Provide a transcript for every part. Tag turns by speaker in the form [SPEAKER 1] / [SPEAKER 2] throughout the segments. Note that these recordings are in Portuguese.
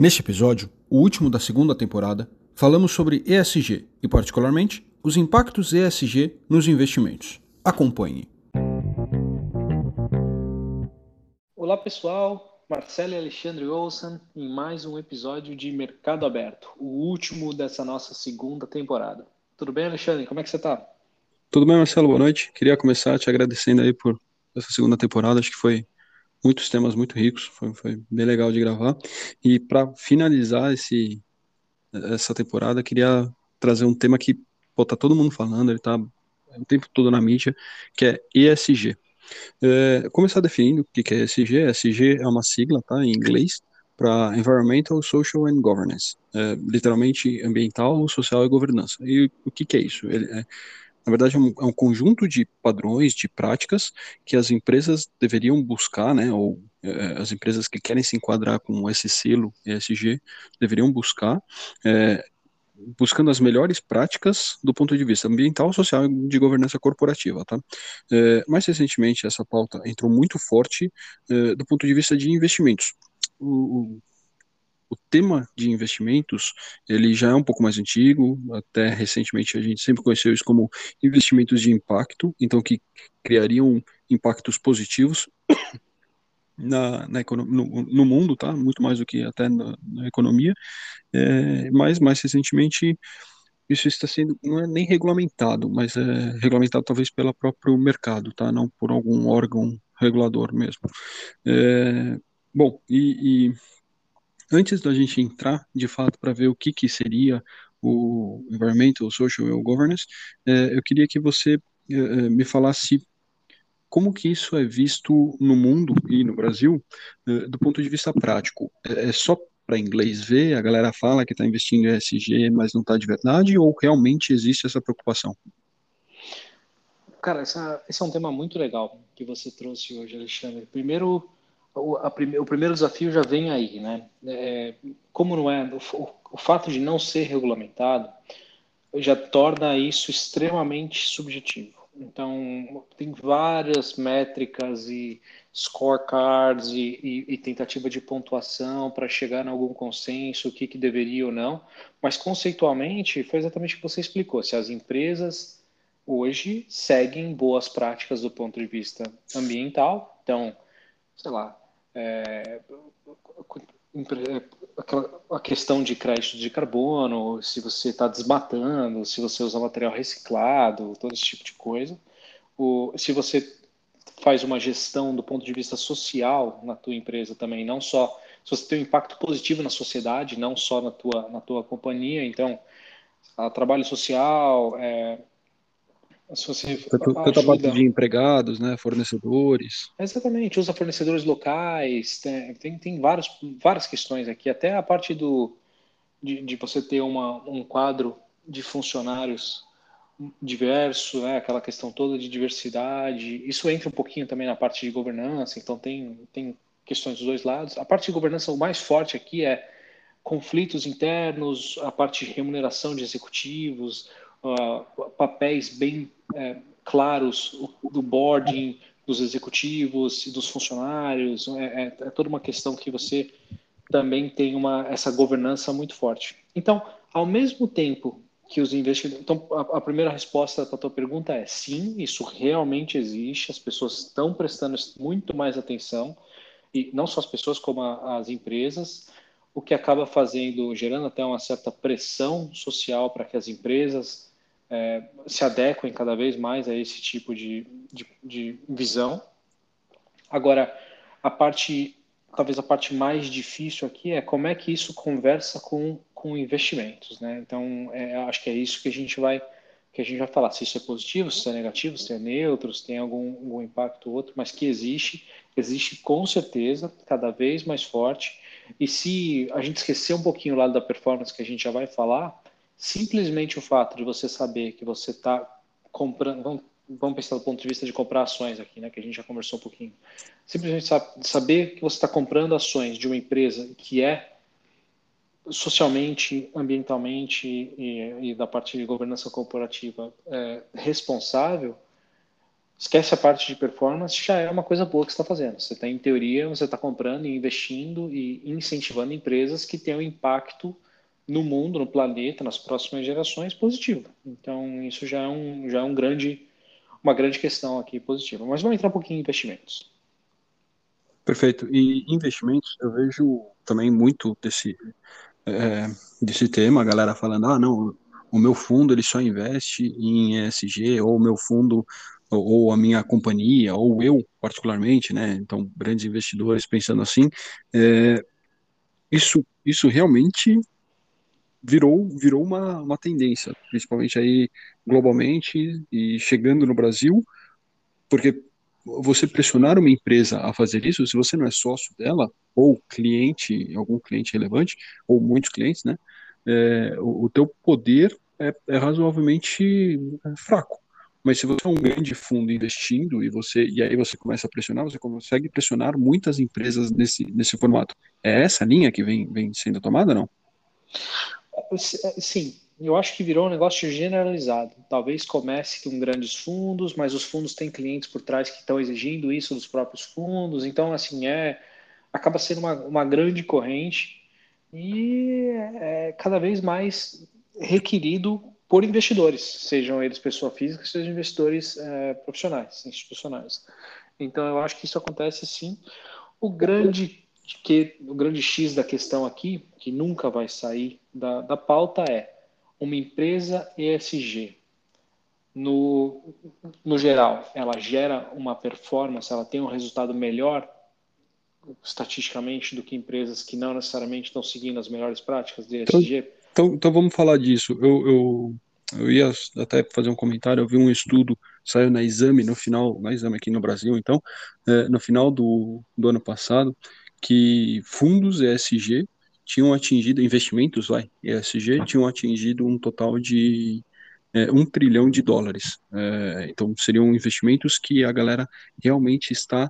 [SPEAKER 1] Neste episódio, o último da segunda temporada, falamos sobre ESG e, particularmente, os impactos ESG nos investimentos. Acompanhe.
[SPEAKER 2] Olá pessoal, Marcelo e Alexandre Olsen em mais um episódio de Mercado Aberto, o último dessa nossa segunda temporada. Tudo bem, Alexandre? Como é que você está?
[SPEAKER 3] Tudo bem, Marcelo? Boa noite. Queria começar te agradecendo aí por essa segunda temporada. Acho que foi muitos temas muito ricos, foi, foi bem legal de gravar. E para finalizar esse, essa temporada, queria trazer um tema que pô, tá todo mundo falando, ele tá o tempo todo na mídia, que é ESG. É, começar definindo o que é ESG. ESG é uma sigla, tá, em inglês, para Environmental, Social and Governance, é, literalmente ambiental, social e governança. E o que, que é isso? Ele é, na verdade, é um, é um, conjunto de padrões, de práticas que as empresas deveriam buscar, né, ou é, as empresas que querem se enquadrar com esse selo ESG deveriam buscar, é, buscando as melhores práticas do ponto de vista ambiental, social e de governança corporativa, tá? É, mais recentemente, essa pauta entrou muito forte é, do ponto de vista de investimentos. O tema de investimentos ele já é um pouco mais antigo, até recentemente a gente sempre conheceu isso como investimentos de impacto, então que criariam impactos positivos na, na no, no, mundo, tá? Muito mais do que até na, na economia, é, mas mais recentemente isso está sendo não é nem regulamentado, mas é regulamentado talvez pelo próprio mercado, tá? Não por algum órgão regulador mesmo. É, bom, e, e antes da gente entrar de fato para ver o que, que seria o Environmental, Social Governance, é, eu queria que você é, é, me falasse como que isso é visto no mundo e no Brasil do ponto de vista prático. É só para inglês ver, a galera fala que está investindo em ESG, mas não está de verdade, ou realmente existe essa preocupação?
[SPEAKER 2] Cara, essa, esse é um tema muito legal que você trouxe hoje, Alexandre. Primeiro, o, prime, o primeiro desafio já vem aí, né? É, como não é, o, o fato de não ser regulamentado já torna isso extremamente subjetivo. Então, tem várias métricas e scorecards e, e, e tentativa de pontuação para chegar em algum consenso, o que, que deveria ou não, mas conceitualmente foi exatamente o que você explicou. Se as empresas hoje seguem boas práticas do ponto de vista ambiental, então, sei lá, é, a questão de crédito de carbono, se você está desmatando, se você usa material reciclado, todo esse tipo de coisa. O, se você faz uma gestão do ponto de vista social na tua empresa também, não só se você tem um impacto positivo na sociedade, não só na tua, na tua companhia, então, trabalho social, é,
[SPEAKER 3] se você tanto, tanto a de empregados, né, fornecedores.
[SPEAKER 2] Exatamente, usa fornecedores locais, tem, tem, tem vários, várias questões aqui, até a parte do, de, de você ter uma, um quadro de funcionários diverso, né, aquela questão toda de diversidade, isso entra um pouquinho também na parte de governança, então tem, tem questões dos dois lados. A parte de governança, o mais forte aqui é conflitos internos, a parte de remuneração de executivos, uh, papéis bem é, claros do boarding, dos executivos e dos funcionários. É, é, é, toda uma questão que você também tem uma, essa governança muito forte. Então, ao mesmo tempo que os investidores. Então, a, a primeira resposta para a tua pergunta é sim, isso realmente existe, as pessoas estão prestando muito mais atenção, e não só as pessoas, como a, as empresas, o que acaba fazendo, gerando até uma certa pressão social para que as empresas é, se adequem cada vez mais a esse tipo de, de, de, visão. Agora, a parte, talvez a parte mais difícil aqui é como é que isso conversa com, com investimentos, né? Então, é, acho que é isso que a gente vai que a gente vai falar se isso é positivo, se é negativo, se é neutro, se tem algum, algum impacto ou outro, mas que existe, existe com certeza, cada vez mais forte. E se a gente esquecer um pouquinho o lado da performance que a gente já vai falar, simplesmente o fato de você saber que você está comprando, vamos, vamos, pensar do ponto de vista de comprar ações aqui, né, que a gente já conversou um pouquinho, simplesmente saber que você está comprando ações de uma empresa que é socialmente, ambientalmente e, e da parte de governança corporativa é, responsável, esquece a parte de performance, já é uma coisa boa que você está fazendo. Você está, em teoria, você está comprando e investindo e incentivando empresas que tenham impacto no mundo, no planeta, nas próximas gerações positivo. Então, isso já é, um, já é um grande, uma grande questão aqui positiva. Mas vamos entrar um pouquinho em investimentos.
[SPEAKER 3] Perfeito. E investimentos, eu vejo também muito desse, é, desse tema, a galera falando, ah, não, o meu fundo ele só investe em ESG, ou o meu fundo, ou, ou, a minha companhia, ou eu particularmente, né? Então, grandes investidores pensando assim, é, isso, isso realmente virou, virou uma, uma tendência, principalmente aí globalmente e chegando no Brasil, porque você pressionar uma empresa a fazer isso, se você não é sócio dela, ou cliente, algum cliente relevante, ou muitos clientes, né, é, o, o teu poder é, é razoavelmente fraco. Mas se você é um grande fundo investindo e você e aí você começa a pressionar, você consegue pressionar muitas empresas nesse, nesse formato. É essa linha que vem, vem sendo tomada, não?
[SPEAKER 2] Sim, eu acho que virou um negócio generalizado. Talvez comece com grandes fundos, mas os fundos têm clientes por trás que estão exigindo isso dos próprios fundos. Então, assim, é acaba sendo uma, uma grande corrente e é cada vez mais requerido por investidores, sejam eles pessoa física, sejam investidores é, profissionais, institucionais. Então, eu acho que isso acontece sim. O grande que o grande X da questão aqui, que nunca vai sair da, da pauta, é uma empresa ESG. No, no geral, ela gera uma performance, ela tem um resultado melhor estatisticamente do que empresas que não necessariamente estão seguindo as melhores práticas de ESG?
[SPEAKER 3] Então, então, então vamos falar disso. Eu, eu, eu ia até fazer um comentário, eu vi um estudo, saiu na Exame, no final, na Exame aqui no Brasil, então, é, no final do, do ano passado, que fundos ESG tinham atingido, investimentos, vai, ESG, tinham atingido um total de é, um trilhão de dólares. É, então, seriam investimentos que a galera realmente está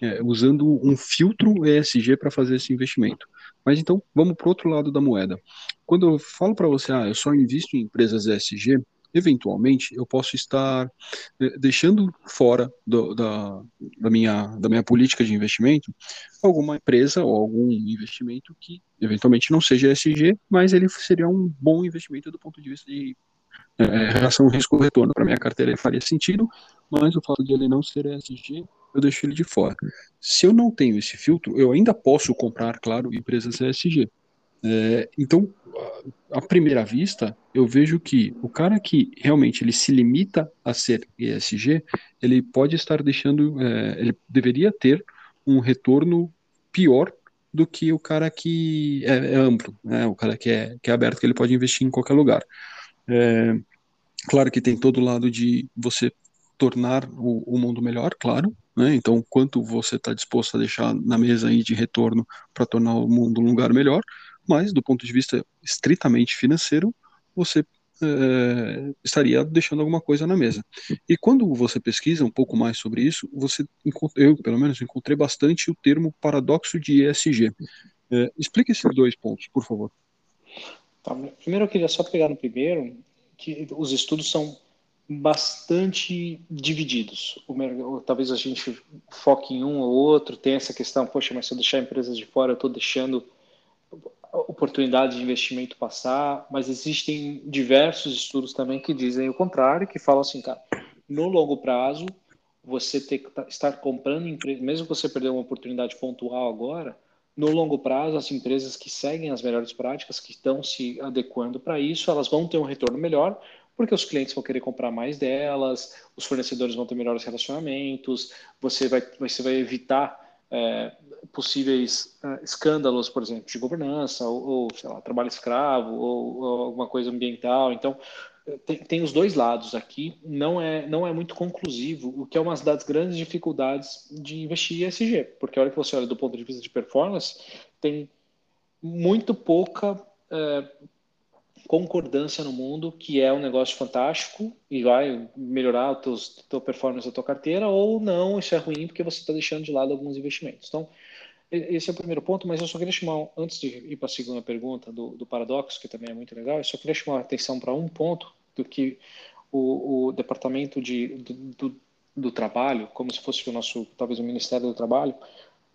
[SPEAKER 3] é, usando um filtro ESG para fazer esse investimento. Mas então, vamos para o outro lado da moeda. Quando eu falo para você, ah, eu só invisto em empresas ESG, eventualmente eu posso estar eh, deixando fora do, da, da, minha, da minha política de investimento alguma empresa ou algum investimento que eventualmente não seja ESG, mas ele seria um bom investimento do ponto de vista de é, relação risco-retorno. Para minha carteira faria sentido, mas o fato de ele não ser ESG, eu deixo ele de fora. Se eu não tenho esse filtro, eu ainda posso comprar, claro, empresas ESG. É, então, à primeira vista, eu vejo que o cara que realmente ele se limita a ser ESG, ele pode estar deixando, é, ele deveria ter um retorno pior do que o cara que é, é amplo, né? o cara que é, que é aberto, que ele pode investir em qualquer lugar. É, claro que tem todo o lado de você tornar o, o mundo melhor, claro, né? então quanto você está disposto a deixar na mesa aí de retorno para tornar o mundo um lugar melhor, mas do ponto de vista estritamente financeiro, você é, estaria deixando alguma coisa na mesa. E quando você pesquisa um pouco mais sobre isso, você eu pelo menos encontrei bastante o termo paradoxo de ESG. É, explique esses dois pontos, por favor.
[SPEAKER 2] Tá, primeiro eu queria só pegar no primeiro que os estudos são bastante divididos. O, talvez a gente foque em um ou outro, tem essa questão, poxa, mas se eu deixar empresas de fora, eu estou deixando oportunidade de investimento passar, mas existem diversos estudos também que dizem o contrário, que falam assim, cara, no longo prazo, você ter que estar comprando empresas, mesmo que você perder uma oportunidade pontual agora, no longo prazo, as empresas que seguem as melhores práticas, que estão se adequando para isso, elas vão ter um retorno melhor, porque os clientes vão querer comprar mais delas, os fornecedores vão ter melhores relacionamentos, você vai, você vai evitar é, possíveis uh, escândalos, por exemplo, de governança, ou, ou lá, trabalho escravo, ou, ou, alguma coisa ambiental. Então, tem, tem, os dois lados aqui. Não é, não é muito conclusivo, o que é uma das grandes dificuldades de investir em ESG, porque a hora que você olha do ponto de vista de performance, tem muito pouca uh, concordância no mundo que é um negócio fantástico e vai melhorar a tua performance da tua carteira, ou não, isso é ruim porque você está deixando de lado alguns investimentos. Então, esse é o primeiro ponto, mas eu só queria chamar, antes de ir para a segunda pergunta do, do paradoxo, que também é muito legal, eu só queria chamar a atenção para um ponto do que o, o departamento de, do, do, do Trabalho, como se fosse o nosso, talvez o Ministério do Trabalho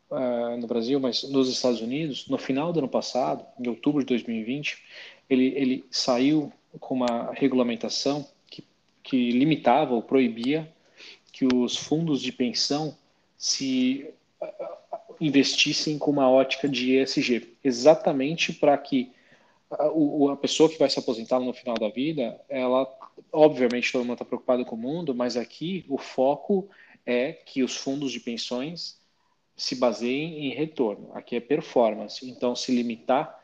[SPEAKER 2] uh, no Brasil, mas nos Estados Unidos, no final do ano passado, em outubro de 2020, ele, ele saiu com uma regulamentação que, que limitava ou proibia que os fundos de pensão se investissem com uma ótica de ESG, exatamente para que a, a pessoa que vai se aposentar no final da vida, ela, obviamente, todo mundo está preocupado com o mundo, mas aqui o foco é que os fundos de pensões se baseiem em retorno. Aqui é performance. Então, se limitar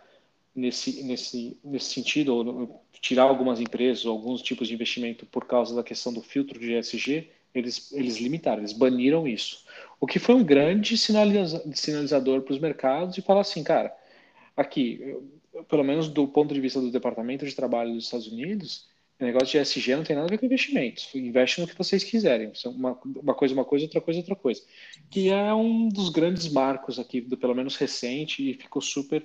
[SPEAKER 2] nesse, nesse, nesse sentido, ou tirar algumas empresas ou alguns tipos de investimento por causa da questão do filtro de ESG, eles, eles limitaram, eles baniram isso. O que foi um grande sinalizador para os mercados e falar assim, cara, aqui, pelo menos do ponto de vista do Departamento de Trabalho dos Estados Unidos, o negócio de ESG não tem nada a ver com investimentos. Investe no que vocês quiserem. Uma, uma coisa, uma coisa, outra coisa, outra coisa. Que é um dos grandes marcos aqui, do, pelo menos recente, e ficou super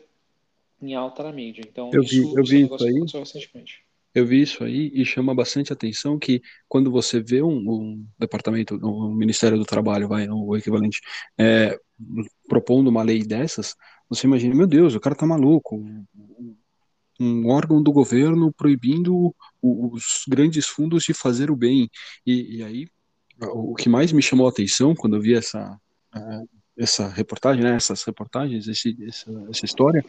[SPEAKER 2] em alta na mídia. Então,
[SPEAKER 3] eu vi, isso, eu vi isso aí. Recentemente. Eu vi isso aí e chama bastante atenção que quando você vê um, um departamento, um Ministério do Trabalho, vai, o equivalente, é, propondo uma lei dessas, você imagina, meu Deus, o cara tá maluco. Um órgão do governo proibindo os grandes fundos de fazer o bem. E, e aí, o que mais me chamou a atenção quando eu vi essa, essa reportagem, né, essas reportagens, esse, essa, essa história,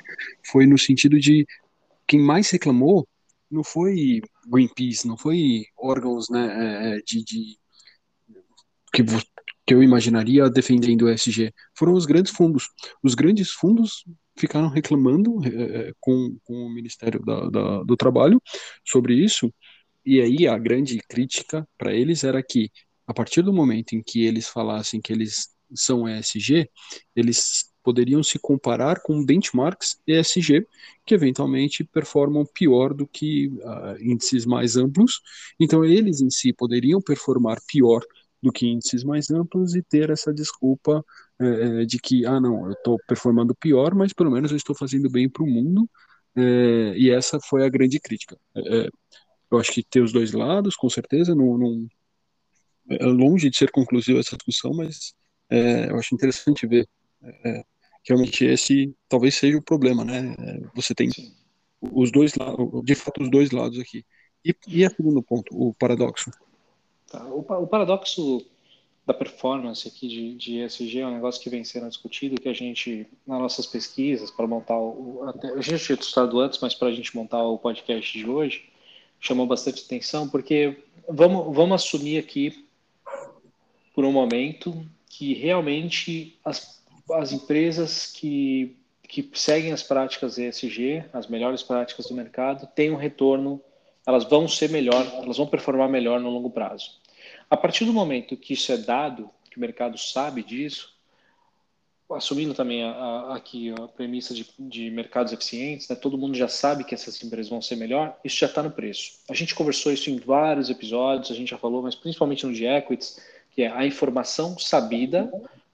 [SPEAKER 3] foi no sentido de quem mais reclamou não foi Greenpeace, não foi órgãos né, é, é, de, de que que eu imaginaria defendendo o ESG foram os grandes fundos. Os grandes fundos ficaram reclamando é, com, com o Ministério da, da, do Trabalho sobre isso, e aí a grande crítica para eles era que, a partir do momento em que eles falassem que eles são ESG, eles poderiam se comparar com benchmarks ESG, que eventualmente performam pior do que uh, índices mais amplos, então eles em si poderiam performar pior do que índices mais amplos e ter essa desculpa é, de que, ah, não, eu estou performando pior, mas pelo menos eu estou fazendo bem para o mundo, é, e essa foi a grande crítica. É, eu acho que tem os dois lados, com certeza, não, não é longe de ser conclusiva essa discussão, mas é, eu acho interessante ver é, realmente esse talvez seja o problema, né? Você tem os dois lados, de fato, os dois lados aqui. E, e a segundo ponto, o paradoxo.
[SPEAKER 2] Tá. O, o, paradoxo da performance aqui de, de ESG é um negócio que vem sendo discutido, que a gente, nas nossas pesquisas, para montar o. Até, a gente tinha estudado antes, mas para a gente montar o podcast de hoje, chamou bastante atenção, porque vamos, vamos assumir aqui, por um momento, que realmente as, as empresas que, que seguem as práticas ESG, as melhores práticas do mercado, têm um retorno elas vão ser melhor, elas vão performar melhor no longo prazo. A partir do momento que isso é dado, que o mercado sabe disso, assumindo também a, a, aqui a premissa de, de mercados eficientes, né, todo mundo já sabe que essas empresas vão ser melhor, isso já está no preço. A gente conversou isso em vários episódios, a gente já falou, mas principalmente no de equities, que é a informação sabida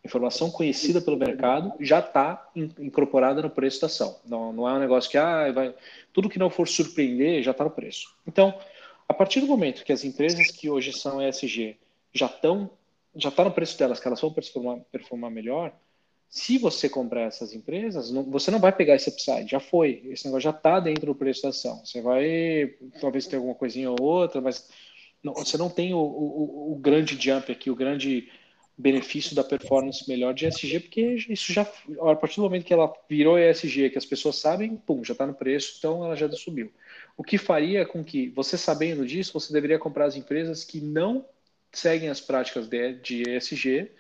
[SPEAKER 2] informação conhecida pelo mercado já está incorporada no preço da ação. Não, não é um negócio que ah, vai, tudo que não for surpreender já está no preço. Então, a partir do momento que as empresas que hoje são ESG já estão já está no preço delas, que elas vão performar, performar melhor, se você comprar essas empresas, não, você não vai pegar esse upside, já foi. Esse negócio já está dentro do preço da ação. Você vai, talvez ter alguma coisinha ou outra, mas não, você não tem o, o, o grande jump aqui, o grande benefício da performance melhor de ESG, porque isso já, a partir do momento que ela virou ESG, que as pessoas sabem, pum, já está no preço, então ela já subiu. O que faria com que, você sabendo disso, você deveria comprar as empresas que não seguem as práticas de, de ESG,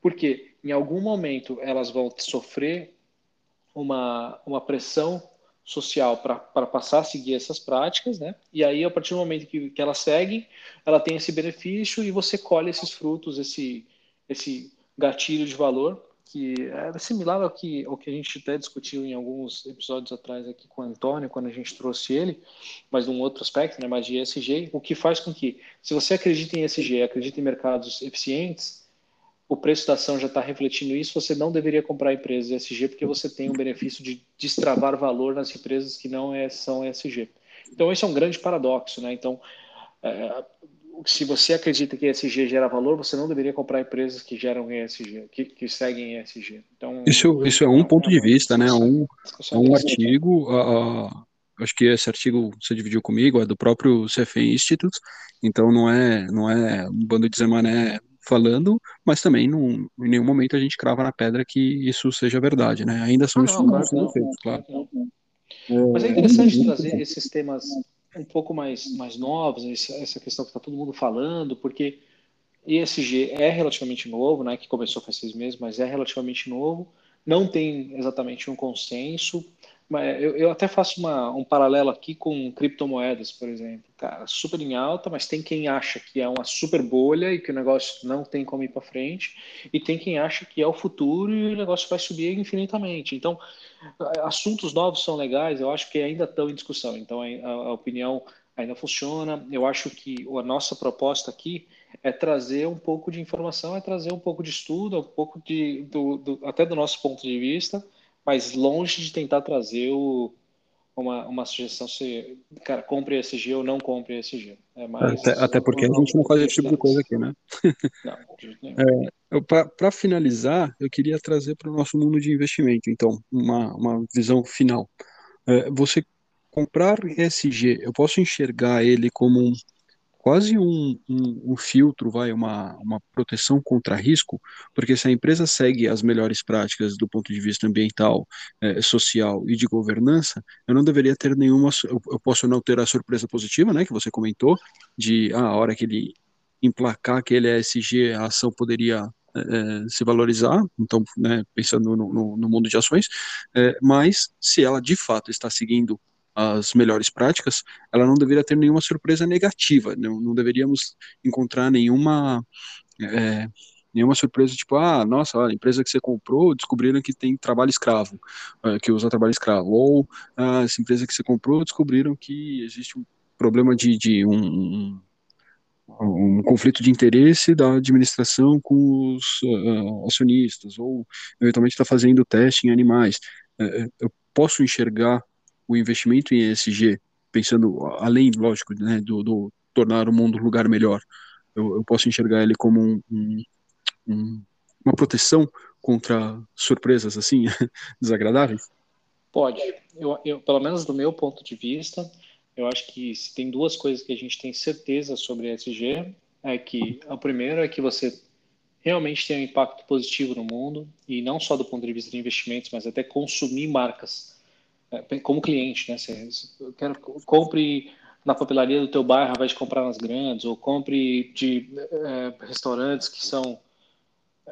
[SPEAKER 2] porque em algum momento elas vão sofrer uma, uma pressão social para passar a seguir essas práticas, né? E aí, a partir do momento que, que elas seguem, ela tem esse benefício e você colhe esses frutos, esse, esse gatilho de valor, que é similar ao que, ao que a gente até discutiu em alguns episódios atrás aqui com o Antônio, quando a gente trouxe ele, mas num outro aspecto, né, mais de ESG, o que faz com que, se você acredita em ESG, acredita em mercados eficientes, o preço da ação já está refletindo isso, você não deveria comprar empresas ESG porque você tem o benefício de destravar valor nas empresas que não é, são ESG. Então, esse é um grande paradoxo. Né? Então, é, se você acredita que ESG gera valor, você não deveria comprar empresas que geram ESG, que, que seguem ESG. Então,
[SPEAKER 3] isso, isso é um ponto de vista, né? Um, é um artigo, uh, acho que esse artigo você dividiu comigo, é do próprio CFA Institute, então não é, não é um bando de Zemané falando, mas também não, em nenhum momento a gente crava na pedra que isso seja verdade, né? Ainda são ah, estudos claro, feitos, claro.
[SPEAKER 2] Mas é interessante trazer esses temas um pouco mais, mais novos, essa questão que está todo mundo falando, porque ESG é relativamente novo, né, que começou faz seis meses, mas é relativamente novo, não tem exatamente um consenso, eu, eu até faço uma, um paralelo aqui com criptomoedas, por exemplo. Cara, super em alta, mas tem quem acha que é uma super bolha e que o negócio não tem como ir para frente, e tem quem acha que é o futuro e o negócio vai subir infinitamente. Então, assuntos novos são legais, eu acho que ainda estão em discussão. Então, a, a opinião ainda funciona. Eu acho que a nossa proposta aqui é trazer um pouco de informação, é trazer um pouco de estudo, um pouco de, do, do, até do nosso ponto de vista, mas longe de tentar trazer o, uma, uma sugestão se, cara, compre ESG ou não compre ESG.
[SPEAKER 3] É mais, até, até porque a gente não faz esse tipo de coisa aqui, né? Não, é, Para finalizar, eu queria trazer para o nosso mundo de investimento, então, uma, uma visão final. É, você comprar ESG, eu posso enxergar ele como um quase um, um, um, filtro, vai, uma, uma proteção contra risco, porque se a empresa segue as melhores práticas do ponto de vista ambiental, eh, social e de governança, eu não deveria ter nenhuma, eu, eu, posso não ter a surpresa positiva, né, que você comentou, de ah, a hora que ele emplacar aquele ESG, a ação poderia é, se valorizar, então, né, pensando no, no, no, mundo de ações, é, mas se ela de fato está seguindo as melhores práticas, ela não deveria ter nenhuma surpresa negativa, não, não deveríamos encontrar nenhuma é, nenhuma surpresa tipo, ah, nossa, a empresa que você comprou descobriram que tem trabalho escravo, é, que usa trabalho escravo, ou ah, essa empresa que você comprou descobriram que existe um problema de, de um, um um conflito de interesse da administração com os uh, acionistas, ou eventualmente está fazendo teste em animais. Uh, eu posso enxergar o investimento em ESG, pensando além, lógico, né, do, do tornar o mundo um lugar melhor, eu, eu posso enxergar ele como um, um, um, uma proteção contra surpresas assim desagradáveis?
[SPEAKER 2] Pode. Eu, eu, pelo menos do meu ponto de vista, eu acho que se tem duas coisas que a gente tem certeza sobre ESG, é que a primeira é que você realmente tem um impacto positivo no mundo, e não só do ponto de vista de investimentos, mas até consumir marcas como cliente, né? Você, eu quero compre na papelaria do teu bairro ao invés de comprar nas grandes, ou compre de é, restaurantes que são,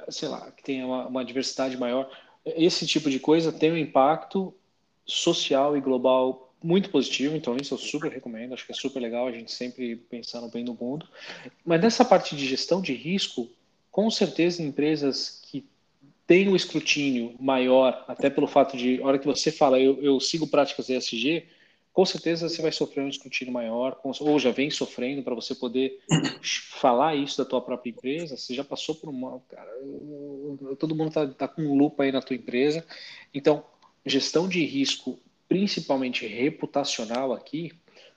[SPEAKER 2] sei lá, que tem uma, uma, diversidade maior. Esse tipo de coisa tem um impacto social e global muito positivo, então isso eu super recomendo, acho que é super legal a gente sempre pensar no bem do mundo. Mas nessa parte de gestão de risco, com certeza empresas que tem um escrutínio maior, até pelo fato de, a hora que você fala, eu, eu sigo práticas ESG, com certeza você vai sofrer um escrutínio maior, ou já vem sofrendo para você poder falar isso da tua própria empresa. Você já passou por uma. Cara, todo mundo está tá com lupa aí na tua empresa. Então, gestão de risco, principalmente reputacional aqui,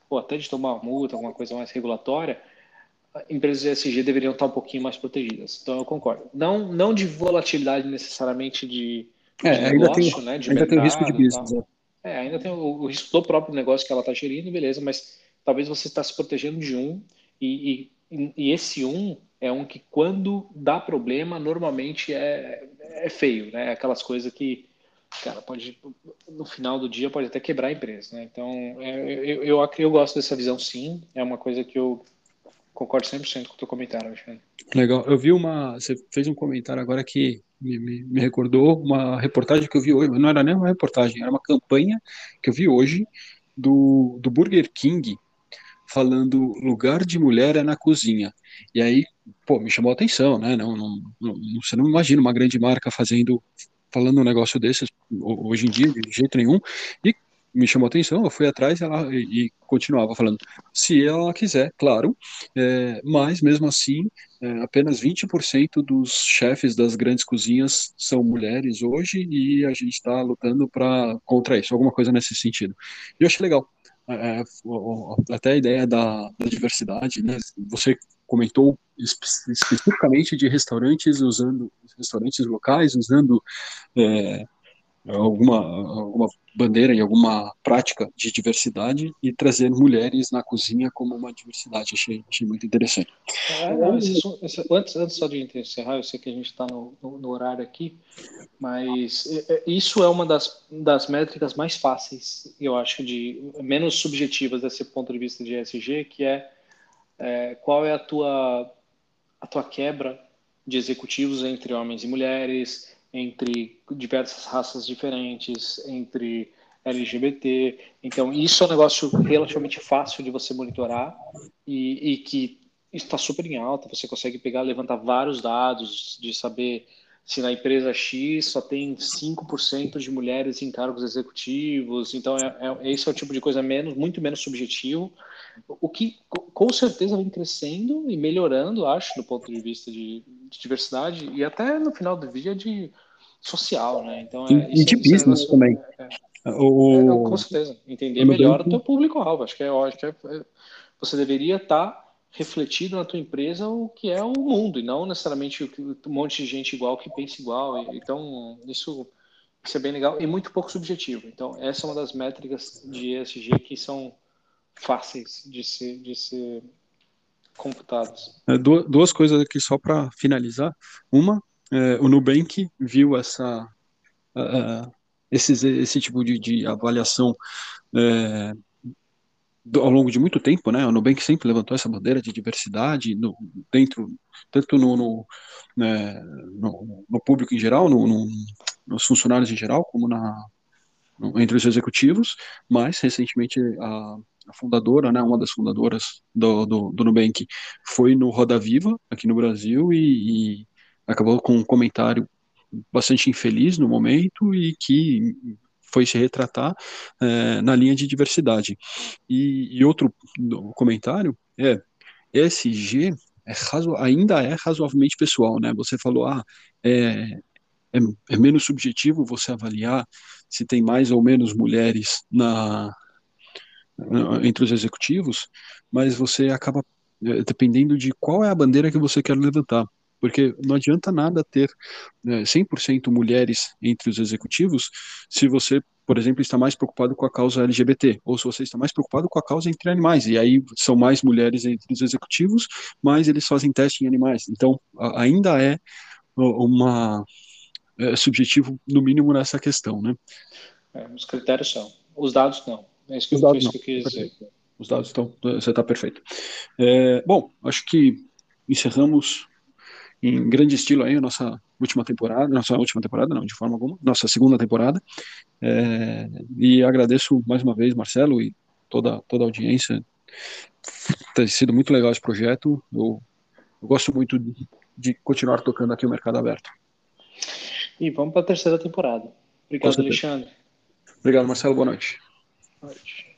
[SPEAKER 2] ou até de tomar multa, alguma coisa mais regulatória, empresas ESG deveriam estar um pouquinho mais protegidas. Então eu concordo. Não, não de volatilidade necessariamente de, de
[SPEAKER 3] é, negócio, ainda tem, né? De ainda tem risco de business.
[SPEAKER 2] É. é, ainda tem o, o, risco do próprio negócio que ela está gerindo, beleza, mas talvez você está se protegendo de um e, e, e, esse um é um que quando dá problema normalmente é, é feio, né? Aquelas coisas que cara pode no final do dia pode até quebrar a empresa, né? Então é, eu, eu, eu gosto dessa visão sim, é uma coisa que eu Concordo 100% com o teu comentário, Alexandre.
[SPEAKER 3] Legal. Eu vi uma. Você fez um comentário agora que me, me, me, recordou uma reportagem que eu vi hoje. Não era nem uma reportagem, era uma campanha que eu vi hoje do, do Burger King falando lugar de mulher é na cozinha. E aí, pô, me chamou a atenção, né? Não, não, não, você não imagina uma grande marca fazendo falando um negócio desses hoje em dia, de jeito nenhum. E me chamou a atenção, eu fui atrás ela, e, e continuava falando, se ela quiser, claro, é, mas mesmo assim, é, apenas 20% dos chefes das grandes cozinhas são mulheres hoje e a gente está lutando para contra isso, alguma coisa nesse sentido. E eu achei legal, é, é até a ideia da, da, diversidade, né? Você comentou espe especificamente de restaurantes usando restaurantes locais usando é, alguma, alguma bandeira e alguma prática de diversidade e trazer mulheres na cozinha como uma diversidade. Achei, achei muito interessante.
[SPEAKER 2] É, não, esse, esse, antes, antes só de encerrar, eu sei que a gente está no, no, no, horário aqui, mas é, é, isso é uma das, das métricas mais fáceis, eu acho, de menos subjetivas desse ponto de vista de ESG, que é, é qual é a tua, a tua quebra de executivos entre homens e mulheres, entre diversas raças diferentes, entre LGBT. Então, isso é um negócio relativamente fácil de você monitorar e, e que está super em alta. Você consegue pegar, levantar vários dados de saber se na empresa X só tem 5% de mulheres em cargos executivos. Então, é, é, esse é o tipo de coisa menos, muito menos subjetivo. O que com certeza vem crescendo e melhorando, acho, do ponto de vista de, de diversidade e até no final do é de social, né? Então,
[SPEAKER 3] é, e, de é business também.
[SPEAKER 2] É, é. o... com certeza. Entender melhor o teu público-alvo. Acho que, é, acho que você deveria estar tá refletido na tua empresa o que é o mundo e não necessariamente um monte de gente igual que pensa igual. Então, isso, isso é bem legal e muito pouco subjetivo. Então, essa é uma das métricas de ESG que são fáceis de ser, de ser computadas.
[SPEAKER 3] É, duas coisas aqui só para finalizar. Uma, é, o Nubank viu essa, uh, esses, esse tipo de, de avaliação é, do, ao longo de muito tempo, né? O Nubank sempre levantou essa bandeira de diversidade no, dentro, tanto no, no, né, no, no público em geral, no, nos funcionários em geral, como na, entre os executivos, mas recentemente a, a fundadora, né, uma das fundadoras do, do, do, Nubank, foi no Roda Viva, aqui no Brasil, e, e acabou com um comentário bastante infeliz no momento e que foi se retratar é, na linha de diversidade. E, e, outro comentário é, ESG é ainda é razoavelmente pessoal, né? Você falou, ah, é, é, é, menos subjetivo você avaliar se tem mais ou menos mulheres na, entre os executivos, mas você acaba é, dependendo de qual é a bandeira que você quer levantar porque não adianta nada ter né, 100% mulheres entre os executivos se você, por exemplo, está mais preocupado com a causa LGBT, ou se você está mais preocupado com a causa entre animais, e aí são mais mulheres entre os executivos, mas eles fazem teste em animais. Então, ainda é uma é subjetivo, no mínimo, nessa questão, né?
[SPEAKER 2] É, os critérios são. Os dados não. É isso que,
[SPEAKER 3] os dados
[SPEAKER 2] isso
[SPEAKER 3] que eu. Os dados estão. Você está perfeito. É, bom, acho que encerramos em grande estilo aí a nossa última temporada, nossa última temporada, não, de forma alguma, nossa segunda temporada. É, e agradeço mais uma vez, Marcelo, e toda, toda a audiência. Tem sido muito legal esse projeto. Eu, eu gosto muito de, de, continuar tocando aqui o Mercado Aberto.
[SPEAKER 2] E vamos para a terceira temporada. Obrigado, Alexandre.
[SPEAKER 3] Obrigado, Marcelo. Boa noite. Boa noite.